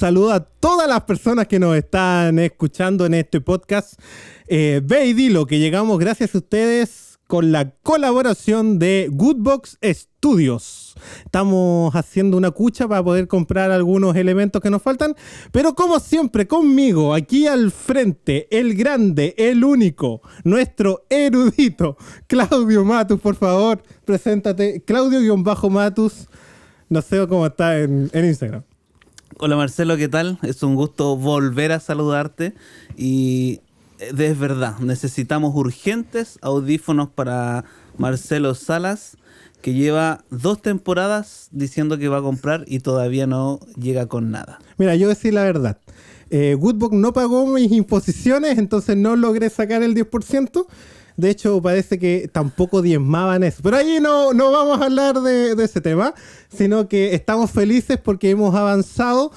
saludo a todas las personas que nos están escuchando en este podcast. Eh, ve y dilo que llegamos gracias a ustedes con la colaboración de Goodbox Studios. Estamos haciendo una cucha para poder comprar algunos elementos que nos faltan, pero como siempre conmigo, aquí al frente, el grande, el único, nuestro erudito, Claudio Matus, por favor, preséntate. Claudio-Matus, no sé cómo está en, en Instagram. Hola Marcelo, ¿qué tal? Es un gusto volver a saludarte y eh, es verdad, necesitamos urgentes audífonos para Marcelo Salas, que lleva dos temporadas diciendo que va a comprar y todavía no llega con nada. Mira, yo decir la verdad. Eh, Woodbox no pagó mis imposiciones, entonces no logré sacar el 10%. De hecho, parece que tampoco diezmaban eso. Pero ahí no, no vamos a hablar de, de ese tema, sino que estamos felices porque hemos avanzado.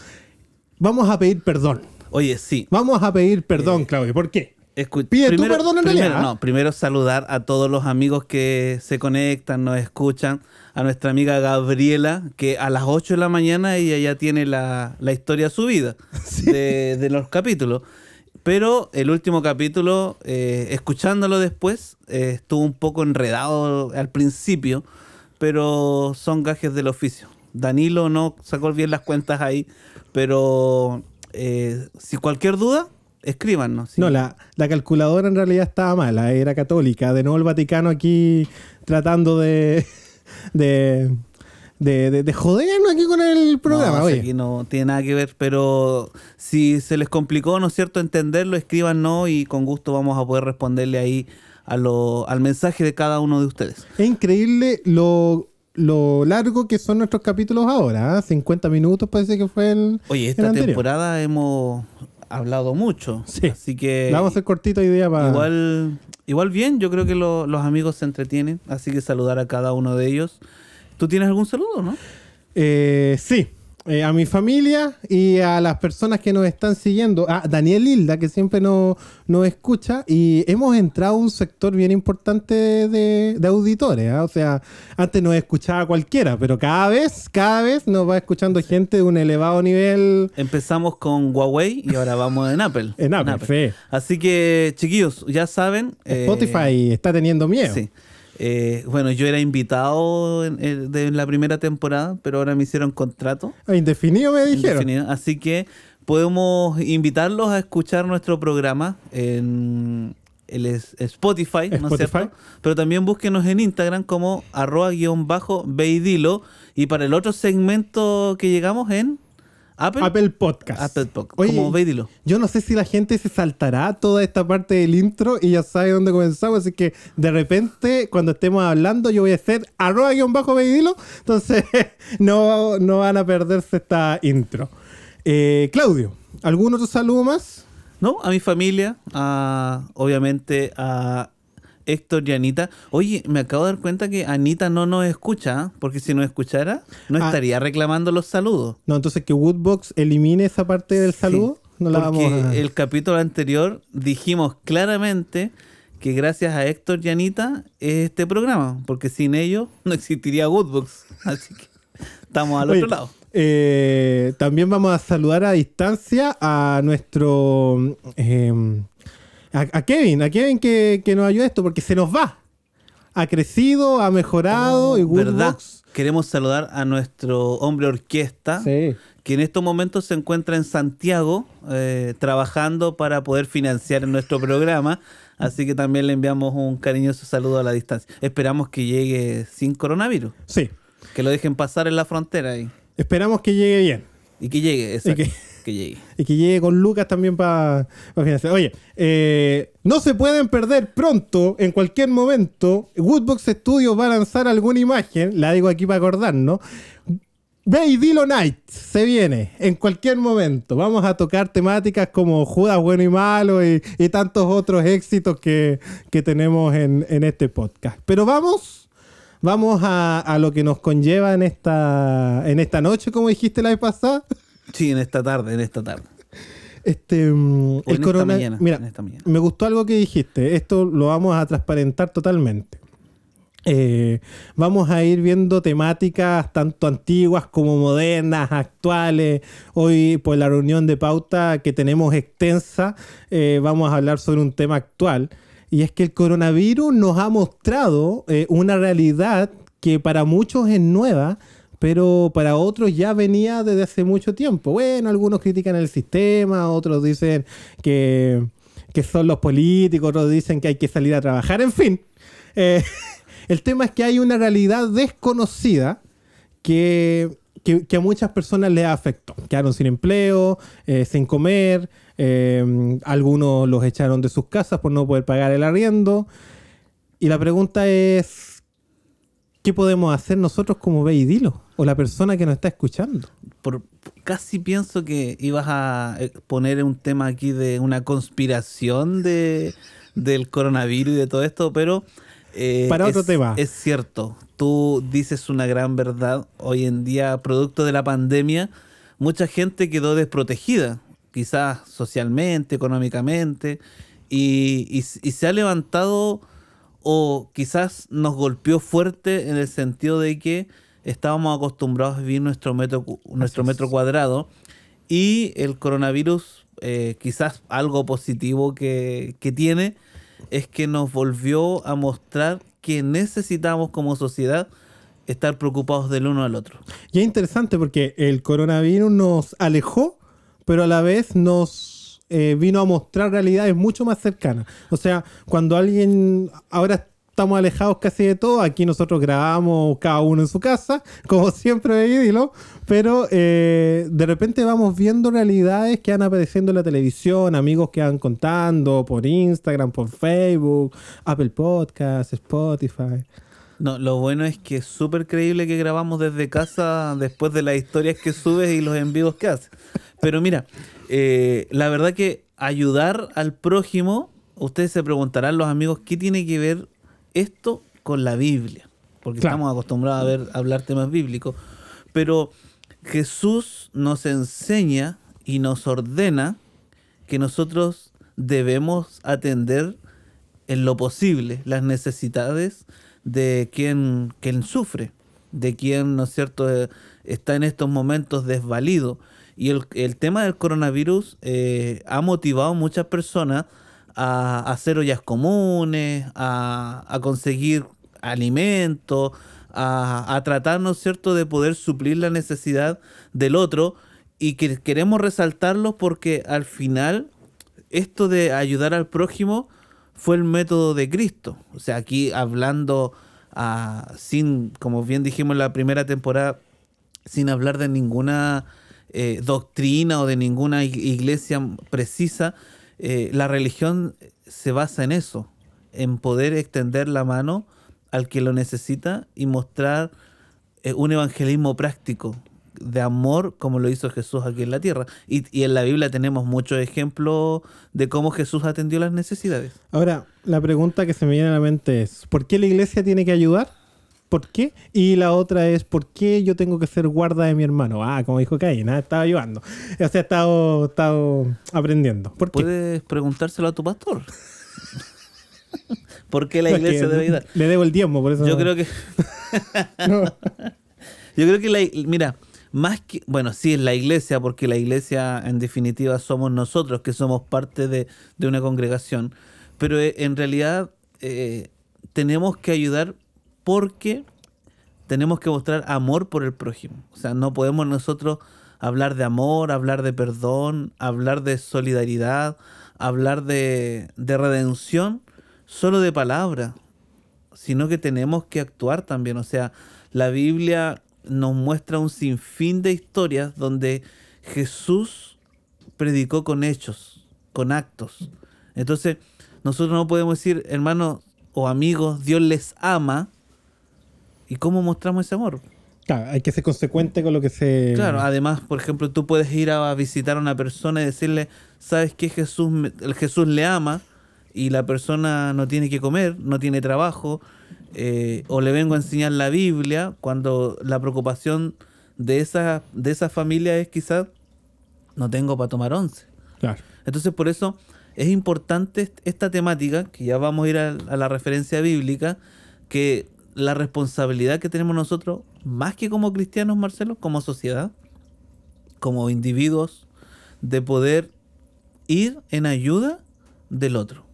Vamos a pedir perdón. Oye, sí. Vamos a pedir perdón, Claudio. ¿Por qué? Escu- Pide tú perdón en primero, realidad, ¿ah? No, primero saludar a todos los amigos que se conectan, nos escuchan. A nuestra amiga Gabriela, que a las 8 de la mañana ella ya tiene la, la historia subida de, de los capítulos. Pero el último capítulo, eh, escuchándolo después, eh, estuvo un poco enredado al principio, pero son gajes del oficio. Danilo no sacó bien las cuentas ahí, pero eh, si cualquier duda, escríbanos. No, la, la calculadora en realidad estaba mala, era católica. De nuevo el Vaticano aquí tratando de. de. De, de- de jodernos aquí con el programa. No, oye. aquí no tiene nada que ver, pero si se les complicó, ¿no es cierto?, entenderlo, escríbanos y con gusto vamos a poder responderle ahí a lo, al mensaje de cada uno de ustedes. Es increíble lo, lo largo que son nuestros capítulos ahora. ¿ah? 50 minutos parece que fue el. Oye, esta temporada hemos hablado mucho, Sí. así que La vamos a hacer cortito hoy día para. igual, igual bien, yo creo que lo- los amigos se entretienen, así que saludar a cada uno de ellos. ¿Tú tienes algún saludo, no? Eh, sí, eh, a mi familia y a las personas que nos están siguiendo. A Daniel Hilda, que siempre nos, nos escucha. Y hemos entrado a un sector bien importante de, de auditores. ¿ah? O sea, antes nos escuchaba cualquiera, pero cada vez, cada vez nos va escuchando gente de un elevado nivel. Empezamos con Huawei y ahora vamos en Apple. En Apple, sí. Así que, chiquillos, ya saben. eh, Spotify está teniendo miedo. Sí. Eh, bueno, yo era invitado en, en- de la primera temporada, pero ahora me hicieron contrato. Ah, Indefinido me dijeron. indefinido. Así que podemos invitarlos a escuchar nuestro programa en el es- Spotify, ¿no es Spotify. cierto? Pero también búsquenos en Instagram como arroba guion bajo veidilo. Y para el otro segmento que llegamos en Apple, Apple Podcast. Apple Podcast, Oye, como veidilo. Yo no sé si la gente se saltará toda esta parte del intro y ya sabe dónde comenzamos, así que de repente cuando estemos hablando yo voy a hacer arroba guion bajo veidilo, entonces no, no van a perderse esta intro. Eh, Claudio, ¿algún otro saludo más? No, a mi familia, a, obviamente a Héctor y Anita. Oye, me acabo de dar cuenta que Anita no nos escucha, porque si nos escuchara, no Ah. estaría reclamando los saludos. No, entonces que Woodbox elimine esa parte del saludo. Sí, No la porque vamos a... el capítulo anterior dijimos claramente que gracias a Héctor y Anita es este programa, porque sin ellos no existiría Woodbox. Así que estamos al Oye, otro lado. eh, también vamos a saludar a distancia a nuestro... eh, a, a Kevin, a Kevin que, que nos ayuda a esto, porque se nos va. Ha crecido, ha mejorado y Oh, ¿Verdad? Queremos saludar a nuestro hombre orquesta. Sí. que en estos momentos se encuentra en Santiago eh, trabajando para poder financiar nuestro programa. Así que también le enviamos un cariñoso saludo a la distancia. Esperamos que llegue sin coronavirus, Sí. que lo dejen pasar en la frontera y, Esperamos que llegue bien. y que llegue, exacto, que- que... llegue. Y que llegue con Lucas también para. Oye, eh, no se pueden perder pronto, en cualquier momento. Woodbox Studios va a lanzar alguna imagen, la digo aquí para acordarnos. Ve y Dilo Night se viene en cualquier momento. Vamos a tocar temáticas como Judas bueno y malo y, y tantos otros éxitos que, que tenemos en, en este podcast. Pero vamos, vamos a, a lo que nos conlleva en esta, en esta noche, como dijiste la vez pasada. Sí, en esta tarde, en esta tarde. Este, mm, el en esta corona- mañana, Mira, me gustó algo que dijiste. Esto lo vamos a transparentar totalmente. Eh, vamos a ir viendo temáticas tanto antiguas como modernas, actuales. Hoy, por la reunión de pauta que tenemos extensa, eh, vamos a hablar sobre un tema actual. Y es que el coronavirus nos ha mostrado eh, una realidad que para muchos es nueva, pero para otros ya venía desde hace mucho tiempo. Bueno, algunos critican el sistema, otros dicen que, que son los políticos, otros dicen que hay que salir a trabajar, en fin. El tema es que hay una realidad desconocida que, a muchas personas les afectó. Quedaron sin empleo, eh, sin comer, eh, algunos los echaron de sus casas por no poder pagar el arriendo. Y la pregunta es, ¿qué podemos hacer nosotros como Dilo? O la persona que nos está escuchando. Por, casi pienso que ibas a poner un tema aquí de una conspiración de, del coronavirus y de todo esto, pero eh, Para otro tema. Es cierto, tú dices una gran verdad. Hoy en día, producto de la pandemia, mucha gente quedó desprotegida, quizás socialmente, económicamente, y, se ha levantado o quizás nos golpeó fuerte en el sentido de que estábamos acostumbrados a vivir nuestro metro, nuestro metro cuadrado y el coronavirus, eh, quizás algo positivo que, que tiene, es que nos volvió a mostrar que necesitamos como sociedad estar preocupados del uno al otro. Y es interesante porque el coronavirus nos alejó, pero a la vez nos eh, vino a mostrar realidades mucho más cercanas. O sea, cuando alguien ahora estamos alejados casi de todo. Aquí nosotros grabamos cada uno en su casa, como siempre. Pero eh, de repente vamos viendo realidades que van apareciendo en la televisión, amigos que van contando por Instagram, por Facebook, Apple Podcasts, Spotify. No, lo bueno es que es súper creíble que grabamos desde casa después de las historias que subes y los envíos que haces. Pero mira, eh, la verdad que ayudar al prójimo, ustedes se preguntarán los amigos, ¿qué tiene que ver esto con la Biblia, porque estamos acostumbrados a ver hablar temas bíblicos, pero Jesús nos enseña y nos ordena que nosotros debemos atender en lo posible las necesidades de quien, quien sufre, de quien, ¿no es cierto?, eh, está en estos momentos desvalido. Y el, el tema del coronavirus eh, ha motivado a muchas personas a, hacer ollas comunes, a, conseguir alimentos, a, a, tratar, ¿no es cierto?, de poder suplir la necesidad del otro y que queremos resaltarlo porque al final esto de ayudar al prójimo fue el método de Cristo. O sea, aquí hablando ah, sin, como bien dijimos en la primera temporada, sin hablar de ninguna eh, doctrina o de ninguna iglesia precisa, eh, la religión se basa en eso, en poder extender la mano al que lo necesita y mostrar eh, un evangelismo práctico de amor como lo hizo Jesús aquí en la tierra. Y, y, en la Biblia tenemos muchos ejemplos de cómo Jesús atendió las necesidades. Ahora, la pregunta que se me viene a la mente es, ¿por qué la iglesia tiene que ayudar? ¿Por qué? Y la otra es, ¿por qué yo tengo que ser guarda de mi hermano? Ah, como dijo Caín, ¿eh? estaba ayudando. O sea, he estado, estado aprendiendo. ¿Por Puedes preguntárselo a tu pastor. ¿Por qué la iglesia debe ayudar? Le debo el tiempo, por eso. Yo creo que. Yo creo que la. Mira, más que. Bueno, sí, es la iglesia, porque la iglesia, en definitiva, somos nosotros, que somos parte de, una congregación. Pero eh, en realidad, eh, tenemos que ayudar porque tenemos que mostrar amor por el prójimo. O sea, no podemos nosotros hablar de amor, hablar de perdón, hablar de solidaridad, hablar de, redención solo de palabra, sino que tenemos que actuar también. O sea, la Biblia nos muestra un sinfín de historias donde Jesús predicó con hechos, con actos. Entonces, nosotros no podemos decir, hermanos o amigos, Dios les ama, ¿Y cómo mostramos ese amor? Claro, hay que ser consecuente con lo que se... Claro, además, por ejemplo, tú puedes ir a visitar a una persona y decirle, ¿sabes qué? Jesús, el Jesús le ama y la persona no tiene que comer, no tiene trabajo, eh, o le vengo a enseñar la Biblia, cuando la preocupación de esa, de esa familia es quizás, no tengo para tomar once. Claro. Entonces, por eso es importante esta temática, que ya vamos a ir a la referencia bíblica, que la responsabilidad que tenemos nosotros, más que como cristianos, Marcelo, como sociedad, como individuos, de poder ir en ayuda del otro.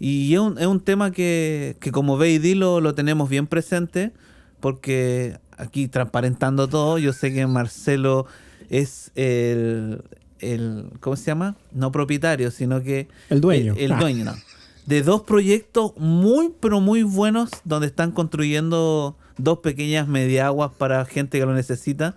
Y es un, es un tema que, que como ve y dilo lo tenemos bien presente, porque aquí transparentando todo, yo sé que Marcelo es el, el ¿cómo se llama? No propietario, sino que... El dueño. El, Ah. dueño, no. De dos proyectos muy, pero muy buenos, donde están construyendo dos pequeñas mediaguas para gente que lo necesita.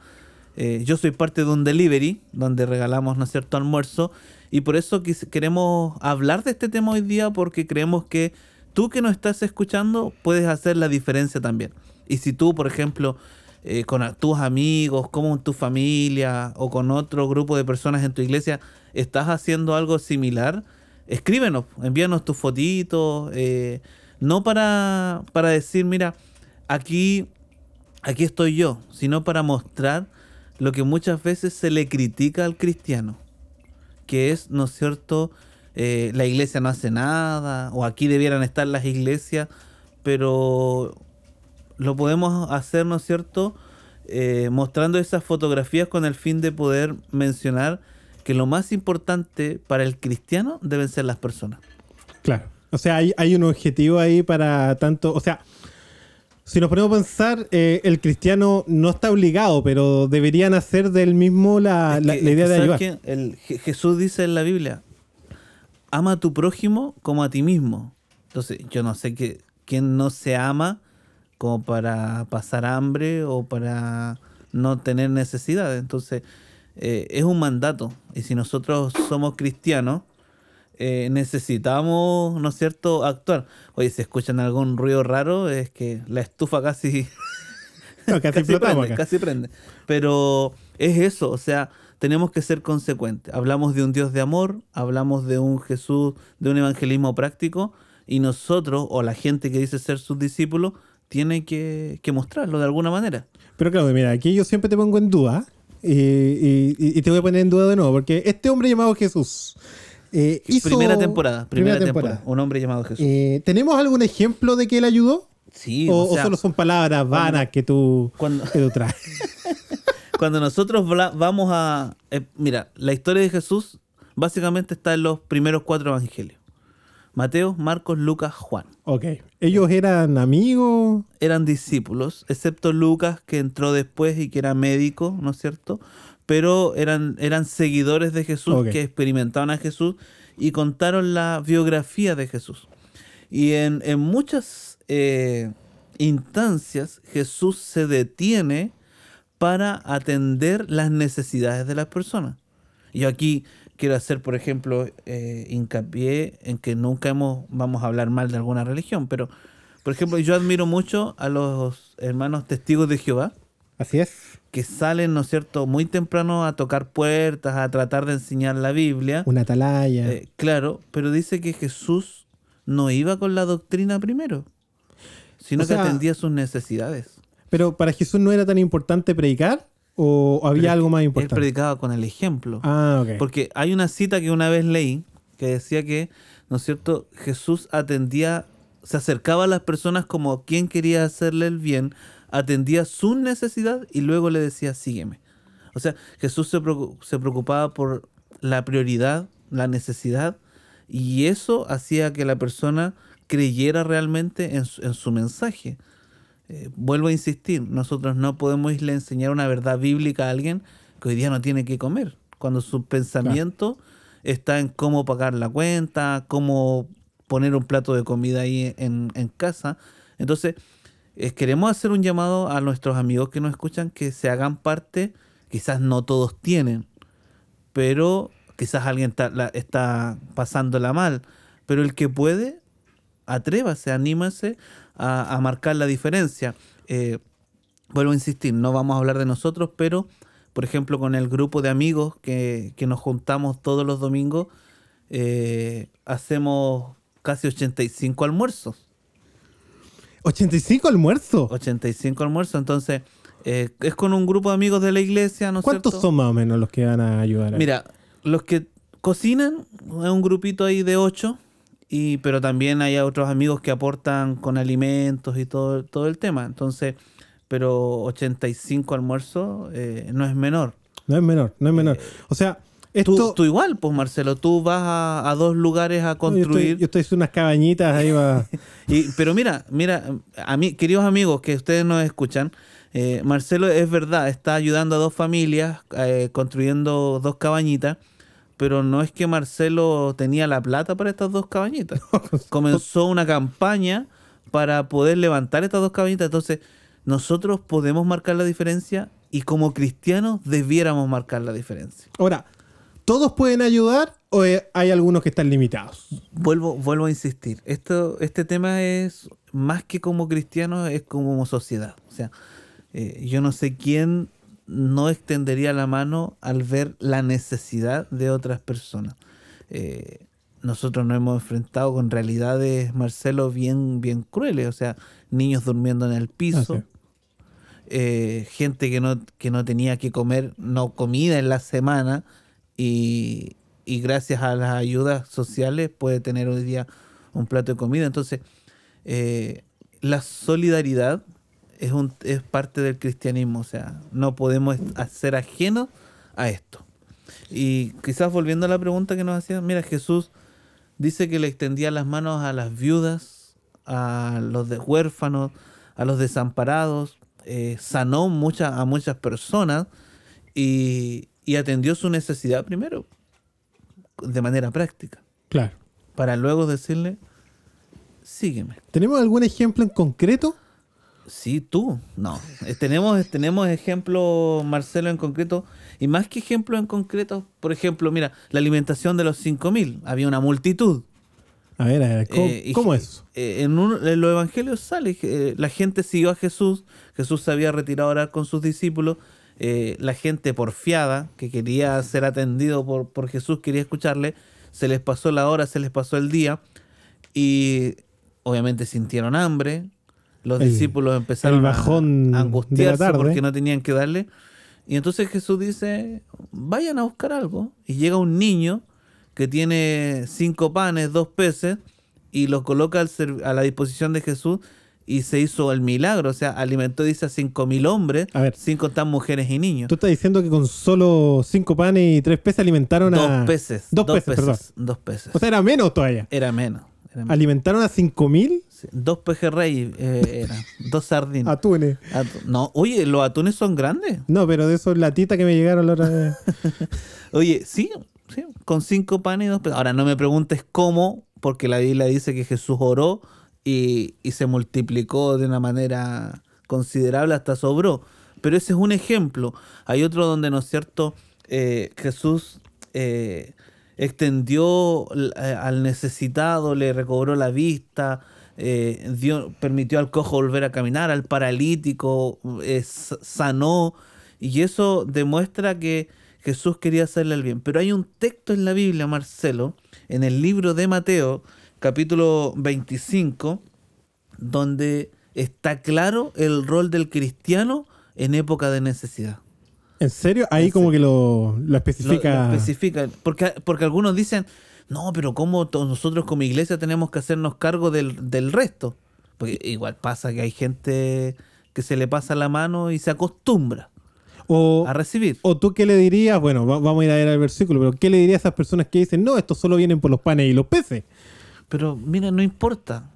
Eh, yo soy parte de un delivery, donde regalamos, ¿no es cierto?, almuerzo. Y por eso queremos hablar de este tema hoy día, porque creemos que tú que nos estás escuchando puedes hacer la diferencia también. Y si tú, por ejemplo, eh, con tus amigos, como en tu familia o con otro grupo de personas en tu iglesia, estás haciendo algo similar, escríbenos, envíanos tus fotitos, eh, no para, para decir, mira, aquí, aquí estoy yo, sino para mostrar lo que muchas veces se le critica al cristiano, que es, ¿no es cierto?, eh, la iglesia no hace nada, o aquí debieran estar las iglesias, pero lo podemos hacer, ¿no es cierto?, Eh, mostrando esas fotografías con el fin de poder mencionar que lo más importante para el cristiano deben ser las personas. Claro. O sea, hay, hay un objetivo ahí para tanto. O sea, si nos ponemos a pensar, eh, el cristiano no está obligado, pero deberían hacer del mismo la, Es la- que- la es idea de ¿sabes ayudar. El- Je- Jesús dice en la Biblia, ama a tu prójimo como a ti mismo. Entonces, yo no sé que, quién no se ama como para pasar hambre o para no tener necesidades. Entonces, eh, es un mandato. Y si nosotros somos cristianos, eh, necesitamos, ¿no es cierto?, actuar. Oye, si escuchan algún ruido raro, es que la estufa casi No, casi explotamos prende, acá. casi prende. Pero es eso, o sea, tenemos que ser consecuentes. Hablamos de un Dios de amor, hablamos de un Jesús, de un evangelismo práctico, y nosotros, o la gente que dice ser sus discípulos, tiene que, que mostrarlo de alguna manera. Pero claro, mira, aquí yo siempre te pongo en duda. Y, y- y te voy a poner en duda de nuevo, porque este hombre llamado Jesús eh, hizo. primera temporada, primera, temporada. Un hombre llamado Jesús. Eh, ¿Tenemos algún ejemplo de que él ayudó? sí, o, o, solo son palabras vanas que tú, cuando, que tú traes? cuando nosotros vamos a... eh, mira, la historia de Jesús básicamente está en los primeros cuatro evangelios. Mateo, Marcos, Lucas, Juan. ok. ¿Ellos eran amigos? eran discípulos, excepto Lucas, que entró después y que era médico, ¿no es cierto? Pero eran, eran seguidores de Jesús que experimentaban a Jesús y contaron la biografía de Jesús. Y en, en muchas eh, instancias Jesús se detiene para atender las necesidades de las personas. Yo aquí quiero hacer, por ejemplo, eh, hincapié en que nunca hemos, vamos a hablar mal de alguna religión, pero, por ejemplo, yo admiro mucho a los hermanos testigos de Jehová, Así es. Que salen, ¿no es cierto?, muy temprano a tocar puertas, a tratar de enseñar la Biblia. Una atalaya. Eh, claro, pero dice que Jesús no iba con la doctrina primero, sino O sea, que atendía sus necesidades. Pero para Jesús no era tan importante predicar o había Pero algo más Él importante. predicaba con el ejemplo. Ah, ok. Porque hay una cita que una vez leí que decía que, ¿no es cierto?, Jesús atendía, se acercaba a las personas como quien quería hacerle el bien, atendía su necesidad y luego le decía, sígueme. O sea, Jesús se preocu- se preocupaba por la prioridad, la necesidad, y eso hacía que la persona creyera realmente en su, en su mensaje. Eh, vuelvo a insistir, nosotros no podemos irle a enseñar una verdad bíblica a alguien que hoy día no tiene que comer, cuando su pensamiento está en cómo pagar la cuenta, cómo poner un plato de comida ahí en, en casa. Entonces, eh, queremos hacer un llamado a nuestros amigos que nos escuchan que se hagan parte, quizás no todos tienen, pero quizás alguien está, está pasándola mal, pero el que puede, atrévase, anímase a, a marcar la diferencia. Eh, vuelvo a insistir, no vamos a hablar de nosotros, pero por ejemplo con el grupo de amigos que, que nos juntamos todos los domingos, eh, hacemos casi 85 almuerzos. 85 almuerzos. 85 almuerzos, entonces eh, es con un grupo de amigos de la iglesia, ¿no ¿Cuántos cierto? son más o menos los que van a ayudar? ahí? Mira, los que cocinan es un grupito ahí de 8 y, pero también hay otros amigos que aportan con alimentos y todo, todo el tema. Entonces, pero 85 almuerzos eh, no es menor. No es menor, no es menor. O sea, esto... Tú, tú igual, pues Marcelo, tú vas a, a dos lugares a Yo construir. estoy, yo estoy haciendo unas cabañitas ahí va. Y, pero mira, mira, a mí, queridos amigos que ustedes nos escuchan, eh, Marcelo es verdad, está ayudando a dos familias eh, construyendo dos cabañitas, pero no es que Marcelo tenía la plata para estas dos cabañitas. Comenzó una campaña para poder levantar estas dos cabañitas. Entonces, nosotros podemos marcar la diferencia y como cristianos debiéramos marcar la diferencia. Ahora, ¿todos pueden ayudar o eh, hay algunos que están limitados? Vuelvo, vuelvo a insistir. Esto, este tema es más que como cristianos, es como sociedad. O sea, eh, yo no sé quién no extendería la mano al ver la necesidad de otras personas. Eh, nosotros nos hemos enfrentado con realidades, Marcelo, bien, bien crueles. O sea, niños durmiendo en el piso. Eh, gente que no, que no tenía que comer, no comida en la semana y, y gracias a las ayudas sociales puede tener hoy día un plato de comida. Entonces, eh, la solidaridad es, un, es parte del cristianismo, o sea, no podemos ser ajenos a esto. Y quizás volviendo a la pregunta que nos hacían, mira, Jesús dice que le extendía las manos a las viudas, a los de huérfanos, a los desamparados, eh, sanó mucha, a muchas personas y, y atendió su necesidad primero, de manera práctica, Claro. para luego decirle, sígueme. ¿Tenemos algún ejemplo en concreto? Sí, tú. No. Eh, tenemos, tenemos ejemplos, Marcelo, en concreto. Y más que ejemplos en concreto, por ejemplo, mira, la alimentación de los 5.000. Había una multitud. A ver, a ver, ¿cómo, Eh, cómo es? eh, en, uno- en los evangelios sale, eh, la gente siguió a Jesús, Jesús se había retirado a orar con sus discípulos, eh, la gente porfiada, que quería ser atendido por, por Jesús, quería escucharle, se les pasó la hora, se les pasó el día, y obviamente sintieron hambre, los El- discípulos empezaron el bajón a angustiarse tarde. porque no tenían que darle, y entonces Jesús dice, vayan a buscar algo, y llega un niño, que tiene cinco panes, dos peces, y los coloca al a la disposición de Jesús y se hizo el milagro. O sea, alimentó, dice, a cinco mil hombres, A ver. sin contar mujeres y niños. Tú estás diciendo que con solo cinco panes y tres peces alimentaron a... Dos peces. Dos, peces, perdón. Dos peces. O sea, era menos todavía. era menos. era menos. ¿Alimentaron a cinco mil Sí, Dos pejerrey eh, eran. Dos sardinas. atunes? Atu- no, oye, los atunes son grandes. No, pero de esos latitas que me llegaron la otra vez. Oye, sí, sí, con cinco panes y dos peces. Ahora, no me preguntes cómo, porque la Biblia dice que Jesús oró y, y se multiplicó de una manera considerable, hasta sobró. Pero ese es un ejemplo. Hay otro donde, ¿no es cierto? Eh, Jesús eh, extendió eh, al necesitado, le recobró la vista, dio, permitió al cojo volver a caminar, al paralítico, sanó. Y eso demuestra que Jesús quería hacerle el bien. Pero hay un texto en la Biblia, Marcelo, en el libro de Mateo, capítulo 25, donde está claro el rol del cristiano en época de necesidad. ¿En serio? Ahí En como que lo, especifica. lo especifica. Porque, porque algunos dicen, no, pero ¿cómo nosotros como iglesia tenemos que hacernos cargo del, del resto? Porque igual pasa que hay gente que se le pasa la mano y se acostumbra o, a recibir. o tú qué le dirías, bueno, va- vamos a ir a ver el versículo, pero ¿qué le dirías a esas personas que dicen, no, estos solo vienen por los panes y los peces? Pero mira, no importa.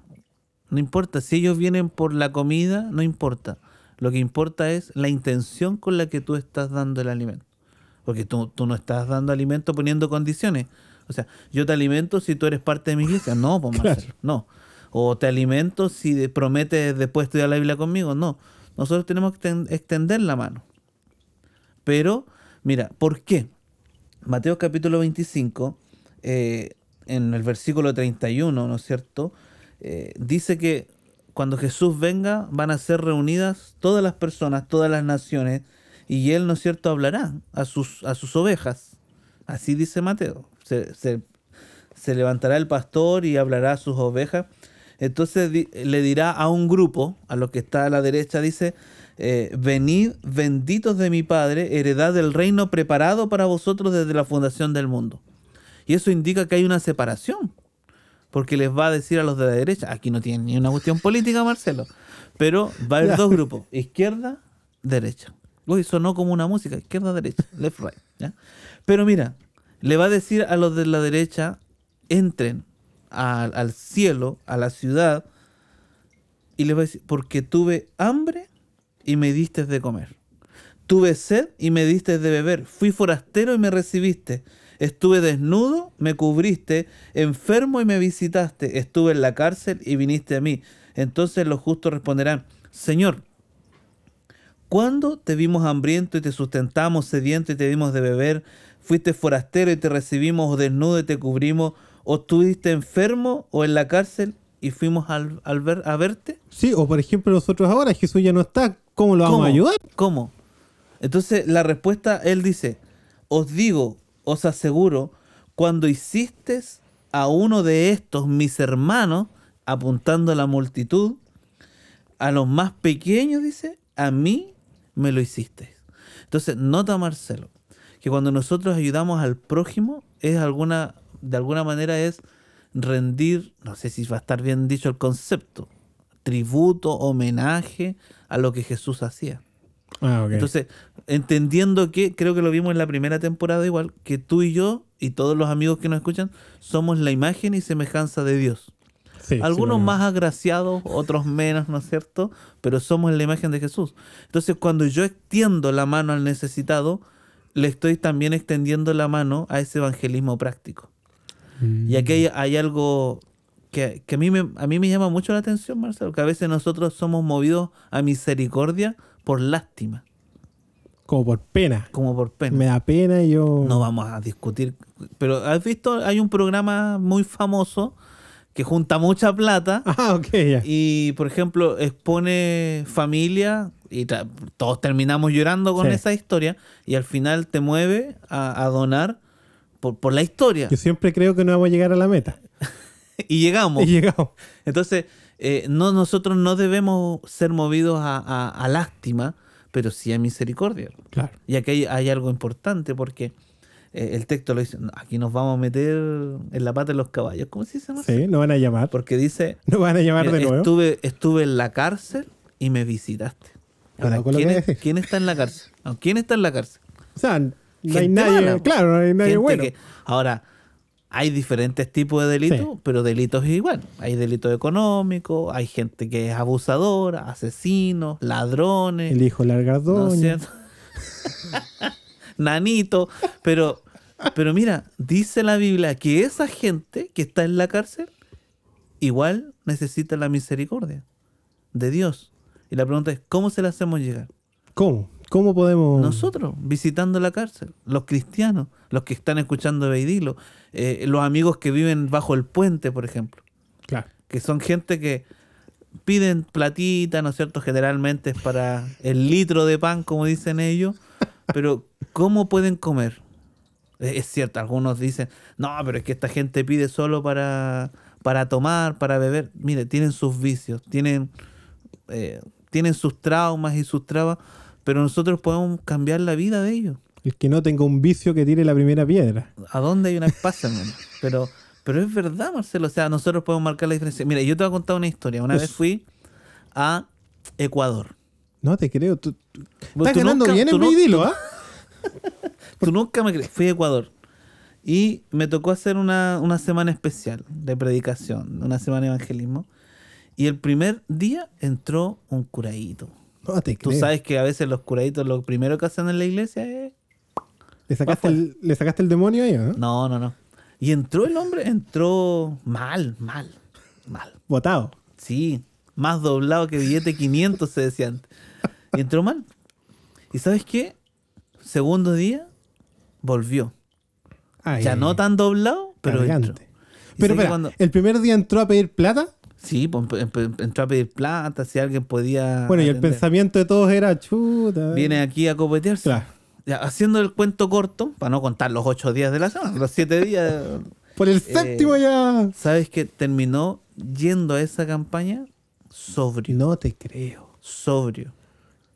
No importa. Si ellos vienen por la comida, no importa. Lo que importa es la intención con la que tú estás dando el alimento. Porque tú, tú no estás dando alimento poniendo condiciones. O sea, yo te alimento si tú eres parte de mi iglesia. No, pues Claro. No. O te alimento si prometes después estudiar la Biblia conmigo. No. Nosotros tenemos que exten- extender la mano. Pero, mira, ¿por qué? Mateo capítulo 25, eh, en el versículo 31, ¿no es cierto? Eh, dice que cuando Jesús venga van a ser reunidas todas las personas, todas las naciones, y Él, ¿no es cierto?, hablará a sus, a sus ovejas. Así dice Mateo. Se, se- levantará el pastor y hablará a sus ovejas. Entonces le dirá a un grupo, a lo que está a la derecha, dice, eh, venid benditos de mi Padre, heredad del reino preparado para vosotros desde la fundación del mundo. Y eso indica que hay una separación. porque les va a decir a los de la derecha, aquí no tienen ni una cuestión política, Marcelo, pero va a haber dos grupos, izquierda, derecha. Uy, sonó como una música, izquierda, derecha, left, right. ¿ya? Pero mira, le va a decir a los de la derecha, entren al- al cielo, a la ciudad, y les va a decir, porque tuve hambre y me diste de comer. Tuve sed y me diste de beber. Fui forastero y me recibiste. Estuve desnudo, me cubriste. Enfermo y me visitaste. Estuve en la cárcel y viniste a mí. Entonces los justos responderán, Señor, ¿cuándo te vimos hambriento y te sustentamos, sediento y te dimos de beber? ¿Fuiste forastero y te recibimos, o desnudo y te cubrimos? ¿O estuviste enfermo o en la cárcel y fuimos al, al ver, a verte? Sí, o por ejemplo nosotros ahora, Jesús ya no está, ¿cómo lo vamos ¿Cómo? a ayudar? ¿Cómo? Entonces la respuesta, él dice, os digo, os aseguro, cuando hiciste a uno de estos mis hermanos, apuntando a la multitud, a los más pequeños, dice, a mí me lo hiciste. Entonces, nota Marcelo, que cuando nosotros ayudamos al prójimo, es alguna, de alguna manera es rendir, no sé si va a estar bien dicho el concepto, tributo, homenaje a lo que Jesús hacía. Ah. Entonces, entendiendo que, creo que lo vimos en la primera temporada igual, que tú y yo y todos los amigos que nos escuchan somos la imagen y semejanza de Dios. Sí, Algunos más agraciados, otros menos, ¿no es cierto? Pero somos la imagen de Jesús. Entonces, cuando yo extiendo la mano al necesitado, le estoy también extendiendo la mano a ese evangelismo práctico. Mm. Y aquí hay, hay algo que, que a, mí me, a mí me llama mucho la atención, Marcelo, que a veces nosotros somos movidos a misericordia por lástima, Como por pena. como por pena. Me da pena y yo... No vamos a discutir. Pero has visto, hay un programa muy famoso que junta mucha plata Ah, ok, ya. y, por ejemplo, expone familia y todos terminamos llorando con Sí. esa historia y al final te mueve a, a donar por, por la historia. Yo siempre creo que no vamos a llegar a la meta. Y llegamos. Y llegamos. Entonces, eh, no, nosotros no debemos ser movidos a, a- a lástima, pero sí a misericordia. Claro. Y aquí hay, hay algo importante porque eh, el texto lo dice, "No, aquí nos vamos a meter en la pata de los caballos. ¿Cómo se llama? Sí, no van a llamar. Porque dice, No van a llamar de nuevo. estuve, estuve en la cárcel y me visitaste. Ahora, ¿quién, es- quién está en la cárcel? No, ¿Quién está en la cárcel? O sea, no hay nadie... mala, claro, no hay nadie bueno. que- ahora, hay diferentes tipos de delitos, Sí. pero delitos igual. Hay delitos económicos, hay gente que es abusadora, asesinos, ladrones, El hijo ¿no es Largardoña. cierto? Nanito, pero, pero mira, dice la Biblia que esa gente que está en la cárcel igual necesita la misericordia de Dios. Y la pregunta es, ¿cómo se la hacemos llegar? ¿Cómo? ¿Cómo podemos...? Nosotros, visitando la cárcel, los cristianos, los que están escuchando Beidilo, eh, los amigos que viven bajo el puente, por ejemplo, Claro. que son gente que piden platita, ¿no es cierto? Generalmente es para el litro de pan, como dicen ellos, pero ¿cómo pueden comer? Eh, Es cierto, algunos dicen, no, pero es que esta gente pide solo para, para tomar, para beber. Mire, tienen sus vicios, tienen, eh, tienen sus traumas y sus trabas, pero nosotros podemos cambiar la vida de ellos. El que no tenga un vicio que tire la primera piedra. ¿A dónde hay una espacio, hermano? Pero, pero es verdad, Marcelo. O sea, nosotros podemos marcar la diferencia. Mira, yo te voy a contar una historia. Una Pues- vez fui a Ecuador. No te creo. Tú, tú- Vos- estás tú ganando nunca- bien en no- Beidilo, ¿ah? Tú nunca me crees. Fui a Ecuador. Y me tocó hacer una, una semana especial de predicación, una semana de evangelismo. Y el primer día entró un curadito. No te Tú creo. sabes que a veces los curaditos lo primero que hacen en la iglesia es... ¿Le sacaste, el, ¿Le sacaste el demonio ahí, ¿no? No, no, no. Y entró el hombre, entró mal, mal, mal. Botado. Sí, más doblado que billete 500 se decía antes. Y entró mal. ¿Y sabes qué? Segundo día, volvió. Ay, Ya no tan doblado, pero entró. Pero espera, cuando- ¿el primer día entró a pedir plata? Sí, pues, entró a pedir plata, si alguien podía... Bueno, y el pensamiento de todos era chuta. Viene aquí a copetearse. Claro. Ya, haciendo el cuento corto, para no contar los ocho días de la semana, los siete días... Por el séptimo ya. ¿Sabes que terminó yendo a esa campaña sobrio? No te creo. sobrio,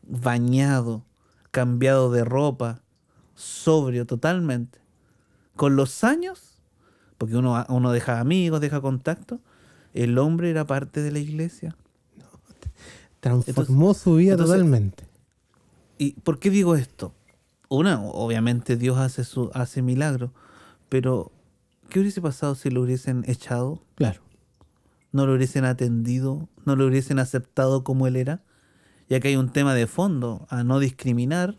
bañado, cambiado de ropa, sobrio totalmente. Con los años porque uno, uno deja amigos, deja contacto. El hombre era parte de la iglesia. Transformó su vida entonces- totalmente. ¿Y por qué digo esto? Una, obviamente Dios hace, su, hace milagros, pero ¿qué hubiese pasado si lo hubiesen echado? Claro. ¿No lo hubiesen atendido? ¿No lo hubiesen aceptado como él era? Ya que hay un tema de fondo, a no discriminar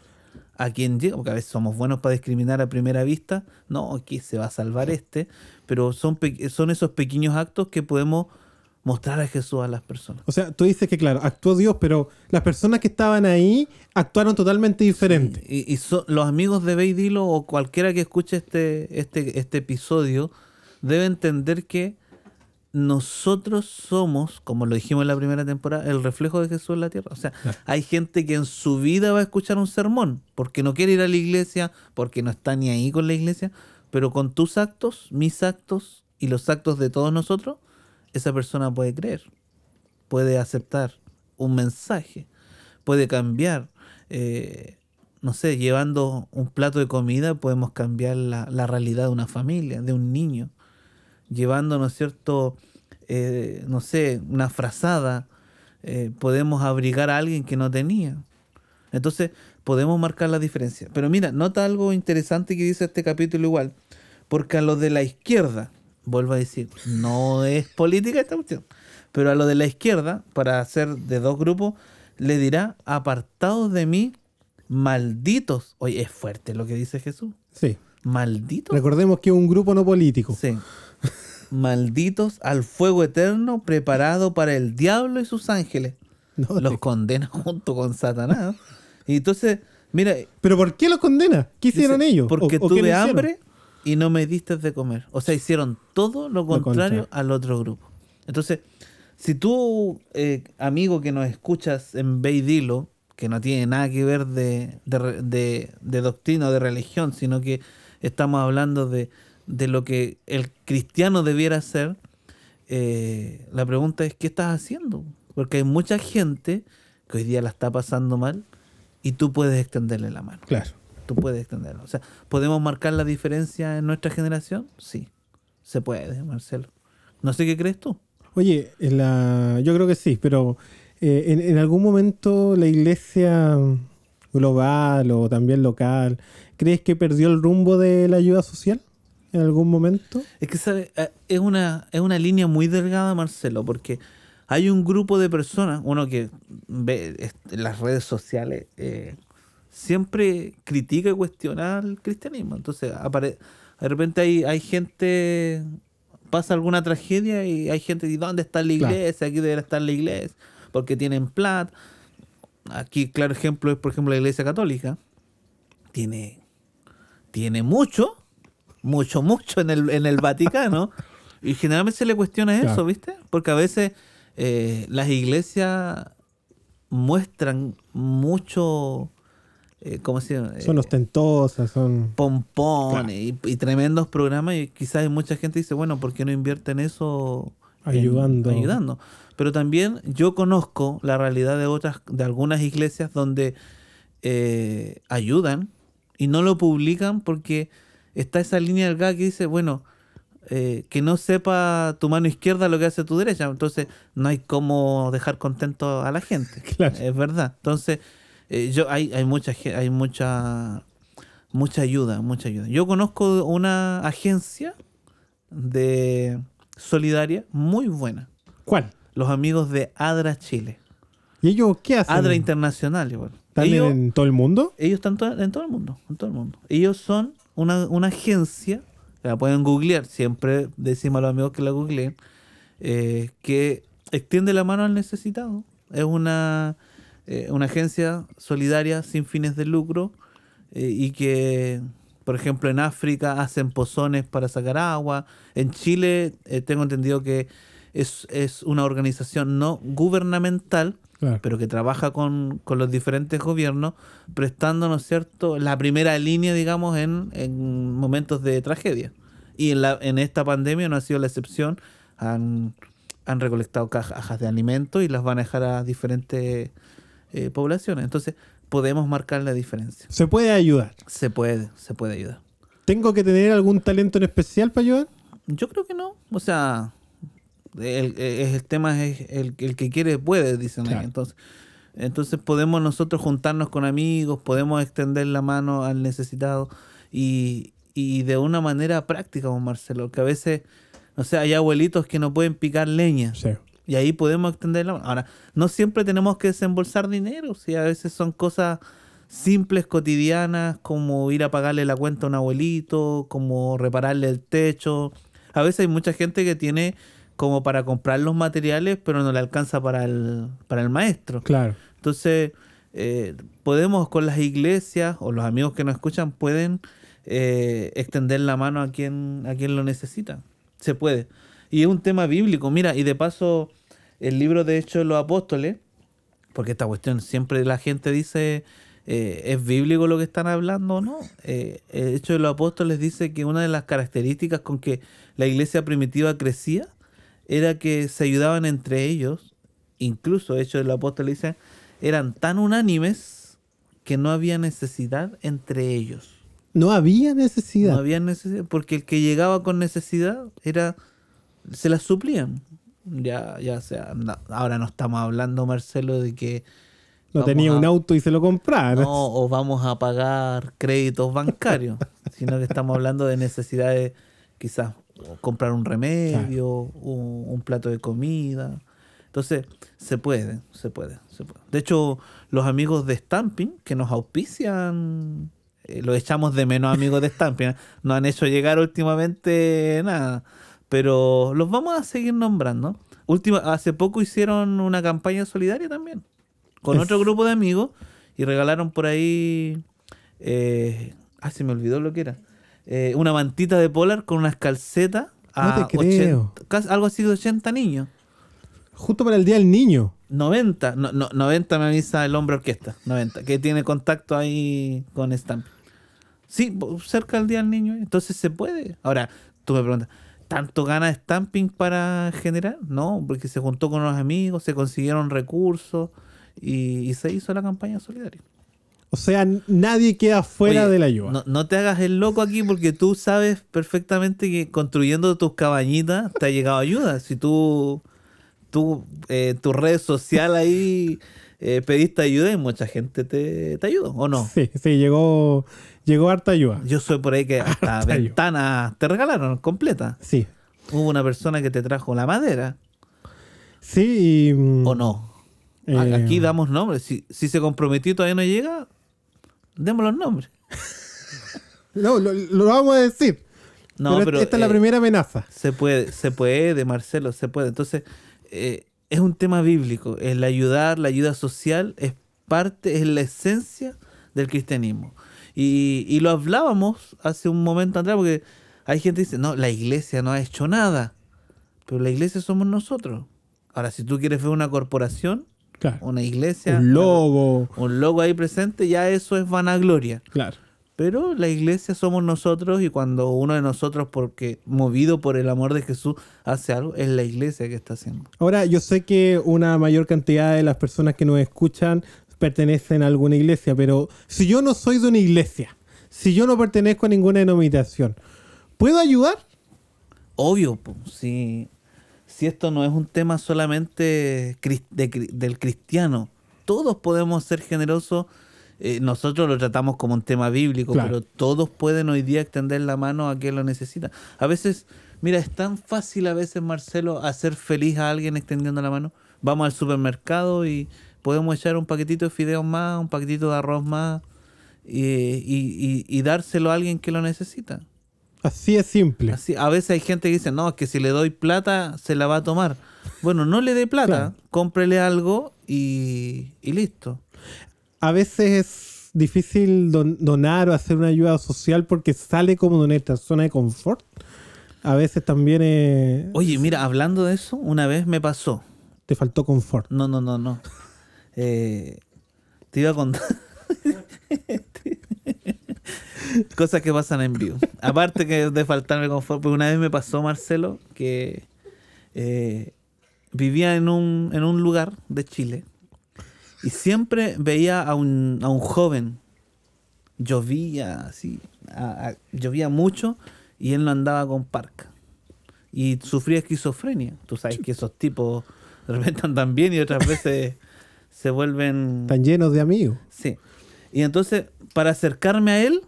a quien llega, porque a veces somos buenos para discriminar a primera vista, no, aquí se va a salvar este, pero son, son esos pequeños actos que podemos mostrar a Jesús a las personas. O sea, tú dices que, claro, actuó Dios, pero las personas que estaban ahí actuaron totalmente diferente. Y, y so- los amigos de Bey Dilo o cualquiera que escuche este, este, este episodio debe entender que nosotros somos, como lo dijimos en la primera temporada, el reflejo de Jesús en la tierra. O sea, Claro. hay gente que en su vida va a escuchar un sermón porque no quiere ir a la iglesia, porque no está ni ahí con la iglesia, pero con tus actos, mis actos y los actos de todos nosotros, esa persona puede creer, puede aceptar un mensaje, puede cambiar. eh, no sé, llevando un plato de comida podemos cambiar la, la realidad de una familia, de un niño. Llevando, ¿no es cierto? eh, no sé, una frazada, eh, podemos abrigar a alguien que no tenía. Entonces, podemos marcar la diferencia. Pero mira, nota algo interesante que dice este capítulo igual. Porque a los de la izquierda, vuelvo a decir, no es política esta cuestión, pero a los de la izquierda, para hacer de dos grupos, le dirá, apartados de mí, malditos. Oye, es fuerte lo que dice Jesús. Sí. Malditos. Recordemos que es un grupo no político. Sí. Malditos al fuego eterno preparado para el diablo y sus ángeles. No, Los condena junto con Satanás. Y entonces, mira, ¿Pero por qué los condena? ¿Qué hicieron dice, ellos? Porque ¿O- o qué no tuve hambre y no me diste de comer. O sea, hicieron todo lo contrario, contrario. al otro grupo. Entonces, si tú, eh, amigo que nos escuchas en Beidilo, que no tiene nada que ver de, de- de doctrina o de religión, sino que estamos hablando de, de lo que el cristiano debiera hacer, eh, la pregunta es, ¿qué estás haciendo? Porque hay mucha gente que hoy día la está pasando mal y tú puedes extenderle la mano. Claro. Tú puedes extenderlo. O sea, ¿podemos marcar la diferencia en nuestra generación? Sí, se puede, Marcelo. No sé qué crees tú. Oye, en la... yo creo que sí, pero eh, en, en algún momento la iglesia global o también local, ¿crees que perdió el rumbo de la ayuda social en algún momento? Es que ¿sabe? Eh, es una, es una línea muy delgada, Marcelo, porque hay un grupo de personas, uno que ve las redes sociales, eh, siempre critica y cuestiona el cristianismo. Entonces, apare- de repente hay, hay gente, pasa alguna tragedia y hay gente que dice, ¿dónde está la Claro. iglesia? Aquí debería estar la iglesia, porque tienen plata. Aquí, claro ejemplo, es por ejemplo la iglesia católica. Tiene, tiene mucho, mucho, mucho en el, en el Vaticano. y generalmente se le cuestiona eso. ¿viste? Porque a veces eh, las iglesias muestran mucho, eh, ¿cómo se llama? Son Eh, ostentosas, son... pompones y, y tremendos programas y quizás hay mucha gente dice, bueno, ¿por qué no invierten eso en- Ayudando. ayudando? Pero también yo conozco la realidad de otras, de algunas iglesias donde eh, ayudan y no lo publican porque está esa línea delgada que dice, bueno, eh, que no sepa tu mano izquierda lo que hace tu derecha. Entonces no hay cómo dejar contento a la gente. Claro. Es verdad. Entonces, eh, yo hay, hay mucha hay mucha mucha ayuda, mucha ayuda. Yo conozco una agencia de solidaria muy buena. ¿Cuál? Los amigos de Adra Chile. ¿Y ellos qué hacen? Adra Internacional igual. ¿Están Ellos, en todo el mundo? ellos están to- en todo el mundo, en todo el mundo. Ellos son una, una agencia, la pueden googlear, siempre decimos a los amigos que la googleen, eh, que extiende la mano al necesitado. Es una, eh, una agencia solidaria sin fines de lucro eh, y que, por ejemplo, en África hacen pozones para sacar agua. En Chile eh, tengo entendido que es, es una organización no gubernamental, Claro. pero que trabaja con, con los diferentes gobiernos, prestando, ¿no es cierto?, la primera línea, digamos, en, en momentos de tragedia. Y en, la, en esta pandemia no ha sido la excepción. Han, han recolectado cajas de alimentos y las van a dejar a diferentes eh, poblaciones. Entonces, podemos marcar la diferencia. Se puede ayudar. Se puede, se puede ayudar. ¿Tengo que tener algún talento en especial para ayudar? Yo creo que no. O sea, el, el tema es el, el, que quiere puede, dicen ahí. Entonces, entonces podemos nosotros juntarnos con amigos, podemos extender la mano al necesitado y, y de una manera práctica, don Marcelo, que a veces, o sea, hay abuelitos que no pueden picar leña. Y ahí podemos extender la mano. Ahora, no siempre tenemos que desembolsar dinero, si a veces son cosas simples, cotidianas, como ir a pagarle la cuenta a un abuelito, como repararle el techo. A veces hay mucha gente que tiene como para comprar los materiales, pero no le alcanza para el, para el maestro. Claro. Entonces, eh, podemos con las iglesias o los amigos que nos escuchan pueden eh, extender la mano a quien, a quien lo necesita. Se puede. Y es un tema bíblico. Mira, y de paso, el libro de Hechos de los Apóstoles, porque esta cuestión siempre la gente dice, eh, ¿es bíblico lo que están hablando o no? Eh, el Hecho de los Apóstoles dice que una de las características con que la iglesia primitiva crecía era que se ayudaban entre ellos, incluso Hecho de los Apóstoles dice, eran tan unánimes que no había necesidad entre ellos. No había necesidad. No había necesidad, porque el que llegaba con necesidad era se las suplían. Ya, ya sea, ahora no estamos hablando, Marcelo, de que no tenía un auto y se lo compraron. No, o vamos a pagar créditos bancarios, sino que estamos hablando de necesidades, quizás comprar un remedio, un, plato de comida. Entonces, se puede, se puede, se puede. De hecho, los amigos de Stamping, que nos auspician, eh, lo echamos de menos amigos de Stamping, ¿eh? no han hecho llegar últimamente nada, pero los vamos a seguir nombrando. Última, hace poco hicieron una campaña solidaria también con otro grupo de amigos y regalaron por ahí. Eh, ah, se me olvidó lo que era. Eh, una mantita de polar con unas calcetas a no algo así de 80 niños. Justo para el Día del Niño. 90, no, 90 me avisa el hombre orquesta, 90, que tiene contacto ahí con Stamp. Sí, cerca del Día del Niño, entonces se puede. Ahora, tú me preguntas, ¿tanto gana Stamping para generar? No, porque se juntó con unos amigos, se consiguieron recursos, y, se hizo la campaña solidaria. O sea, nadie queda fuera de la ayuda. No, te hagas el loco aquí porque tú sabes perfectamente que construyendo tus cabañitas te ha llegado ayuda. Si tú, tú eh, tu red social ahí eh, pediste ayuda y mucha gente te, te ayudó, ¿o no? Sí, sí, llegó, llegó harta ayuda. Yo soy por ahí que hasta ventanas te regalaron completa. Sí. Hubo una persona que te trajo la madera. Sí. ¿O no? Aquí eh, damos nombres. Si, si se comprometió y todavía no llega, demos los nombres. no, lo, vamos a decir. No, pero, esta es la eh, primera amenaza. Se puede, se puede, Marcelo, se puede. Entonces, eh, es un tema bíblico. El ayudar, la ayuda social es parte, es la esencia del cristianismo. Y, y lo hablábamos hace un momento atrás, porque hay gente que dice, no, la iglesia no ha hecho nada. Pero la iglesia somos nosotros. Ahora, si tú quieres ver una corporación, una iglesia, un logo, un logo ahí presente, ya eso es vanagloria. Claro. Pero la iglesia somos nosotros y cuando uno de nosotros, porque movido por el amor de Jesús, hace algo, es la iglesia que está haciendo. Ahora, yo sé que una mayor cantidad de las personas que nos escuchan pertenecen a alguna iglesia, pero si yo no soy de una iglesia, si yo no pertenezco a ninguna denominación, ¿puedo ayudar? Obvio, sí si esto no es un tema solamente del cristiano, todos podemos ser generosos. Eh, nosotros lo tratamos como un tema bíblico, pero todos pueden hoy día extender la mano a quien lo necesita. A veces, mira, es tan fácil a veces, Marcelo, hacer feliz a alguien extendiendo la mano. Vamos al supermercado y podemos echar un paquetito de fideos más, un paquetito de arroz más y dárselo a alguien que lo necesita. Así es simple. Así, a veces hay gente que dice, no, es que si le doy plata, se la va a tomar. Bueno, no le dé plata, cómprele algo y, listo. A veces es difícil donar o hacer una ayuda social porque sale como de nuestra zona de confort. A veces también es... Oye, mira, hablando de eso, una vez me pasó. Te faltó confort. No, no, no, no. Eh, te iba a contar... Cosas que pasan en vivo. Aparte que de faltarme confort, porque una vez me pasó, Marcelo, que eh, vivía en un, en un lugar de Chile y siempre veía a un, a un joven. Llovía así, llovía mucho y él no andaba con parca. y sufría esquizofrenia. Tú sabes que esos tipos de repente andan bien y otras veces se vuelven... Están llenos de amigos. Sí. Y entonces, para acercarme a él,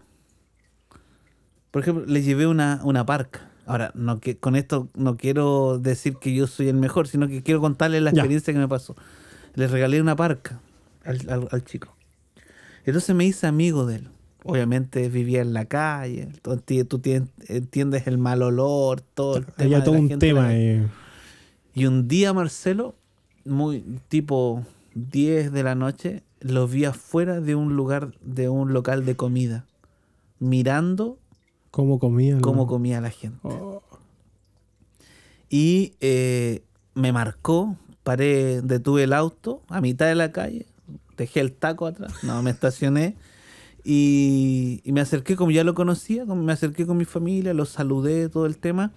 por ejemplo, le llevé una, una parca. Ahora, no que con esto no quiero decir que yo soy el mejor, sino que quiero contarle la Ya. experiencia que me pasó. Le regalé una parca al, al- al chico. Entonces me hice amigo de él. Obviamente vivía en la calle. Tú, enti- tú tien- entiendes el mal olor, todo el tema Había de todo la un gente tema. eh. Y un día, Marcelo, muy tipo 10 de la noche, lo vi afuera de un lugar, de un local de comida, mirando ¿Cómo comían? cómo los- comía la gente. Oh, Y eh, me marcó, paré, detuve el auto a mitad de la calle, dejé el taco atrás, no, me estacioné y, y me acerqué, como ya lo conocía, me acerqué con mi familia, lo saludé, todo el tema,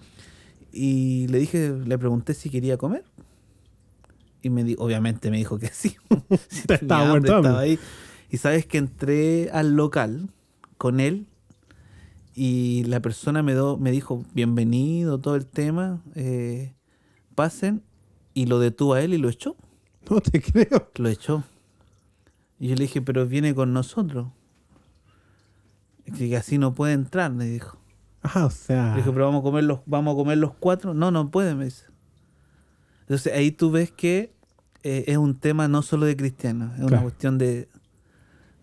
y le dije, le pregunté si quería comer. Y me di, obviamente me dijo que sí. Si Estaba hambre, estaba ahí. Y sabes que entré al local con él y la persona me, do- me dijo bienvenido, todo el tema, eh, pasen, y lo detuvo a él y lo echó, no te creo. lo echó. Y yo le dije, pero viene con nosotros. Y que así no puede entrar, me dijo. Ah, o sea. Le dije, pero vamos a comer los, vamos a comer los cuatro. No, no puede, me dice. Entonces ahí tú ves que eh, es un tema no solo de cristianos, es una cuestión de,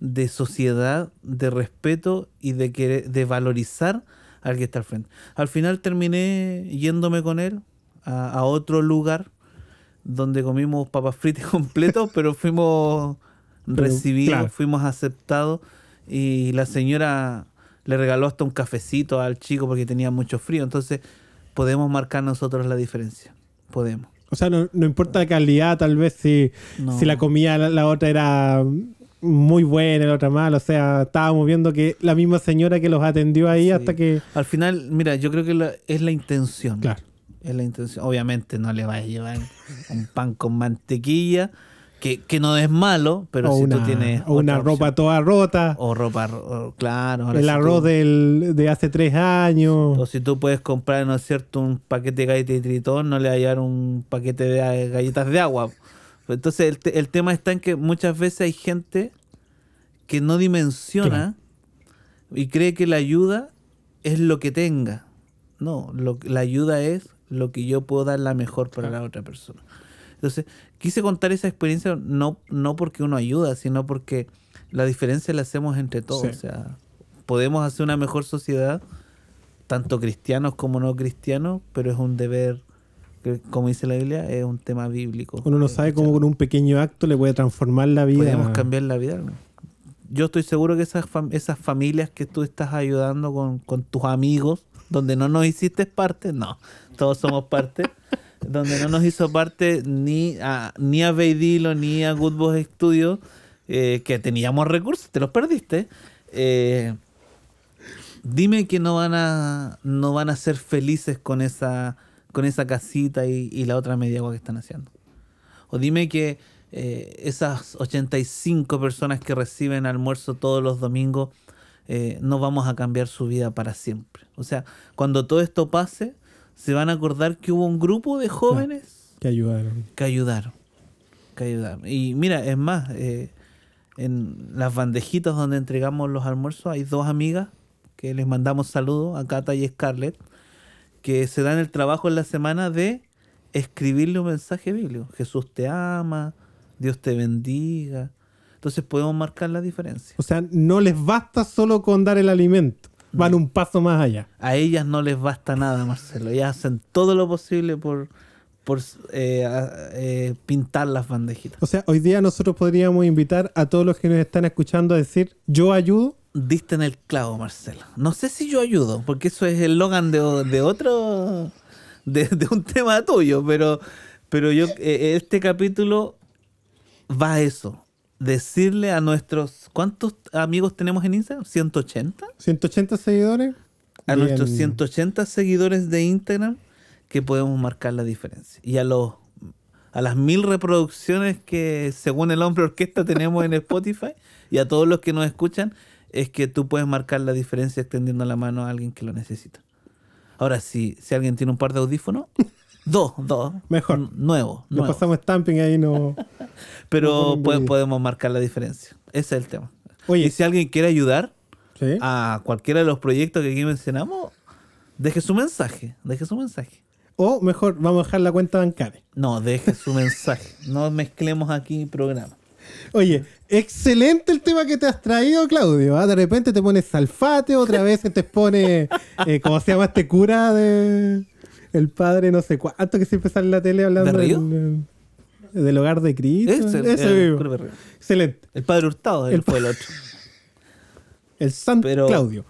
de sociedad, de respeto y de, querer- de valorizar al que está al frente. Al final terminé yéndome con él a, a otro lugar donde comimos papas fritas completos, pero fuimos Pero, recibidos, claro. fuimos aceptados y la señora le regaló hasta un cafecito al chico porque tenía mucho frío. Entonces podemos marcar nosotros la diferencia. Podemos. O sea, no, no importa la calidad, tal vez si, No. si la comida la, la otra era muy buena, la otra mala. O sea, estábamos viendo que la misma señora que los atendió ahí Sí. hasta que. Al final, mira, yo creo que la- es la intención. Claro. Es la intención. Obviamente no le vas a llevar un pan con mantequilla, que, que no es malo, pero o si una, tú tienes. o una ropa toda rota. O ropa, ro- claro. el si arroz tú- del, de hace tres años. O si tú puedes comprar, ¿no es cierto?, un paquete de galletas de tritón, no le va a llevar un paquete de galletas de agua. Entonces, el, el tema está en que muchas veces hay gente que no dimensiona y cree que la ayuda es lo que tenga. No, lo, la ayuda es lo que yo puedo dar la mejor para la otra persona. Entonces, quise contar esa experiencia no, no porque uno ayuda, sino porque la diferencia la hacemos entre todos. Sí. O sea, podemos hacer una mejor sociedad, tanto cristianos como no cristianos, pero es un deber, como dice la Biblia, es un tema bíblico. Uno no Eh, sabe cómo con un pequeño acto le puede transformar la vida. podemos cambiar la vida. Yo estoy seguro que esas, fam- esas familias que tú estás ayudando con, con tus amigos, donde no nos hiciste parte, no, todos somos parte, donde no nos hizo parte ni a, ni a Beidilo ni a Good Boys Studio, eh, que teníamos recursos, te los perdiste. eh, dime que no van a no van a ser felices con esa con esa casita y, y la otra media agua que están haciendo. O dime que eh, esas 85 personas que reciben almuerzo todos los domingos eh, no vamos a cambiar su vida para siempre. O sea, cuando todo esto pase, se van a acordar que hubo un grupo de jóvenes Que ayudaron. que ayudaron. Que ayudaron. Y mira, es más, eh, en las bandejitas donde entregamos los almuerzos hay dos amigas que les mandamos saludos a Cata y Scarlett que se dan el trabajo en la semana de escribirle un mensaje bíblico. Jesús te ama, Dios te bendiga. Entonces podemos marcar la diferencia. O sea, no les basta solo con dar el alimento. Van un paso más allá. A ellas no les basta nada, Marcelo. Ellas hacen todo lo posible por, por eh, eh, pintar las bandejitas. O sea, hoy día nosotros podríamos invitar a todos los que nos están escuchando a decir, yo ayudo. Diste en el clavo, Marcelo. No sé si yo ayudo, porque eso es el Logan de, de otro. De, de un tema tuyo, pero, pero yo. eh, este capítulo va a eso. Decirle a nuestros. ¿Cuántos amigos tenemos en Instagram? ¿180? 180 seguidores. A Bien. nuestros 180 seguidores de Instagram que podemos marcar la diferencia. Y a los. A las mil reproducciones que según el hombre orquesta tenemos en Spotify y a todos los que nos escuchan, es que tú puedes marcar la diferencia extendiendo la mano a alguien que lo necesita. Ahora, si, si alguien tiene un par de audífonos, dos, dos. Mejor. n- Nuevos, Le nuevos. pasamos stamping ahí, no. Pero no po- ponen podemos marcar la diferencia. Ese es el tema. Oye. Y si alguien quiere ayudar ¿Sí? a cualquiera de los proyectos que aquí mencionamos, deje su mensaje. Deje su mensaje. O mejor, vamos a dejar la cuenta bancaria. No, deje su mensaje. No mezclemos aquí programas. Oye, excelente el tema que te has traído, Claudio. ¿ah? De repente te pones salfate, otra vez te pone, eh, ¿cómo se llama este cura de el padre no sé cuánto que siempre sale en la tele hablando ¿De Río? del, del hogar de Cristo? Ese, Ese el mismo. Excelente. El padre Hurtado, El fue el otro. El San Pero- Claudio.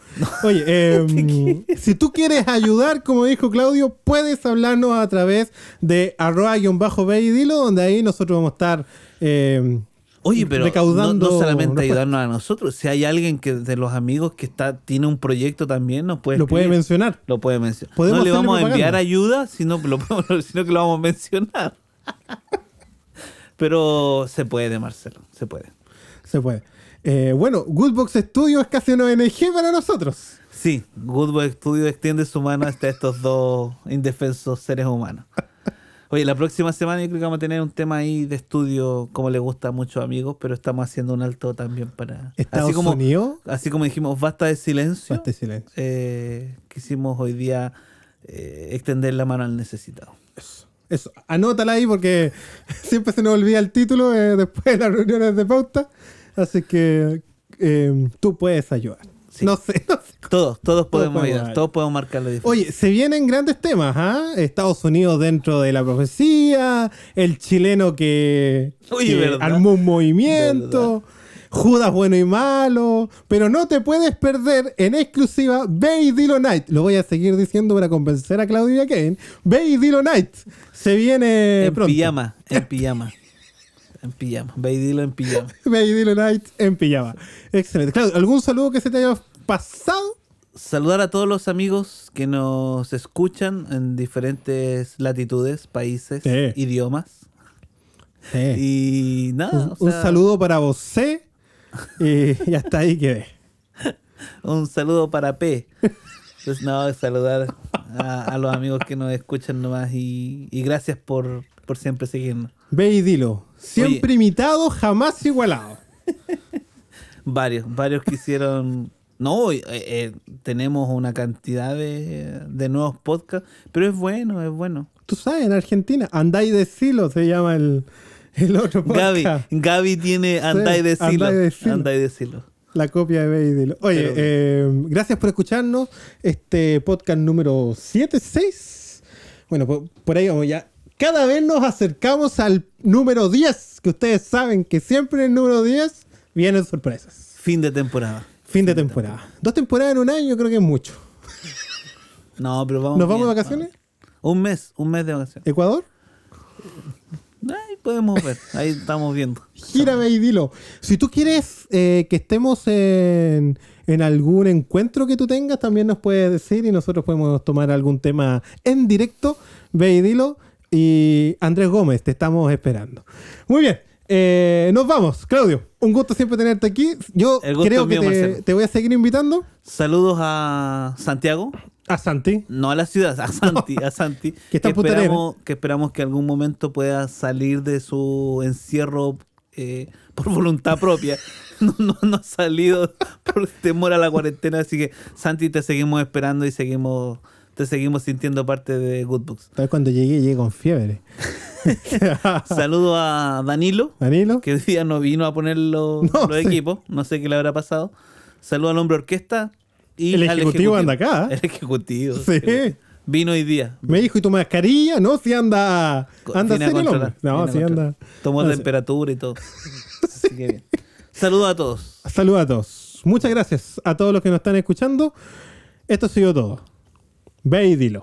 Oye, em, si tú quieres ayudar, como dijo Claudio, puedes hablarnos a través de arroba guion bajo ve y dilo, donde ahí nosotros vamos a estar em, Oye, pero no, recaudando no solamente ayudarnos a nosotros. Si hay alguien que de los amigos que está tiene un proyecto también, nos puede Lo puede mencionar. Lo puede mencionar. No le vamos a enviar propaganda. ayuda, sino, lo podemos- sino que lo vamos a mencionar. Pero se puede, Marcelo, se puede. Se puede. Eh, bueno, Goodbox Studio es casi una ONG para nosotros. Sí, Goodboy Studio extiende su mano hasta estos dos indefensos seres humanos. Oye, la próxima semana yo creo que vamos a tener un tema ahí de estudio, como le gusta a muchos amigos, pero estamos haciendo un alto también para... Estados así como, Unidos. Así como dijimos, basta de silencio. Basta de silencio. eh, quisimos hoy día eh, extender la mano al necesitado. Eso, eso. Anótala ahí porque siempre se nos olvida el título eh, después de las reuniones de pauta. Así que eh, tú puedes ayudar. Sí. No sé, no sé. Todos, todos podemos podemos ayudar, todos podemos marcar la diferencia. Oye, se vienen grandes temas, ¿ah? Estados Unidos dentro de la profecía, el chileno que, Oye, que armó un movimiento, Judas bueno y malo, pero no te puedes perder en exclusiva Ve y Dilo Night. Lo voy a seguir diciendo para convencer a Claudio y a Kevin. Ve y Dilo Night. Se viene en pronto. pijama, en pijama. En pijama, ve y dilo en pijama. Ve y Dilo Night en pijama. Excelente. Claudio, ¿algún saludo que se te haya pasado? Saludar a todos los amigos que nos escuchan en diferentes latitudes, países, Sí. idiomas. Sí. Y nada, un, o un sea, saludo para vos y, y hasta ahí quedé. un saludo para P. Pues no, saludar a, a los amigos que nos escuchan nomás y, y gracias por, por siempre seguirnos. Ve y dilo. Siempre imitado, jamás igualado. Varios, varios quisieron... No, eh, eh, tenemos una cantidad de, de nuevos podcasts, pero es bueno, es bueno. Tú sabes, en Argentina, Andai de Silo se llama el, el otro Gaby, podcast. Gaby tiene Andai de Silo. Andai de Silo. Andai de Silo. La copia de Ve y dilo. Oye, Pero- eh, gracias por escucharnos. Este podcast número 7, 6. Bueno, por, por ahí vamos ya. Cada vez nos acercamos al número 10, que ustedes saben que siempre en el número 10 vienen sorpresas. Fin de temporada. Fin de temporada. Dos temporadas en un año creo que es mucho. No, pero vamos. ¿Nos vamos bien, de vacaciones? vamos. Un mes, un mes de vacaciones. ¿Ecuador? Ahí podemos ver, ahí estamos viendo. Gírame y dilo. Si tú quieres eh, que estemos en, en algún encuentro que tú tengas, también nos puedes decir y nosotros podemos tomar algún tema en directo. Ve y dilo. Y Andrés Gómez, te estamos esperando. Muy bien. Eh, nos vamos, Claudio. Un gusto siempre tenerte aquí. Yo creo que mío, te, voy a seguir invitando Saludos a Santiago, a Santi. no a la ciudad, a Santi, a Santi. Que está Punta esperamos, que esperamos que algún momento pueda salir de su encierro eh, por voluntad propia. No, no, no ha salido por temor a la cuarentena, así que Santi te seguimos esperando y seguimos te seguimos sintiendo parte de Good Books. Tal vez cuando llegué, llegué con fiebre. Saludo a Danilo, Danilo. que hoy día no vino a poner los, No, los sí. equipos. No sé qué le habrá pasado. Saludo al hombre orquesta. Y El ejecutivo anda acá, ¿eh? El ejecutivo. Sí. Vino hoy día. Me dijo, ¿y tu mascarilla? No, si anda. Anda serio. No, si anda. Tomó no temperatura y todo. Así que bien. Saludos a todos. Saludos a todos. Muchas gracias a todos los que nos están escuchando. Esto ha sido todo. Ve y dilo.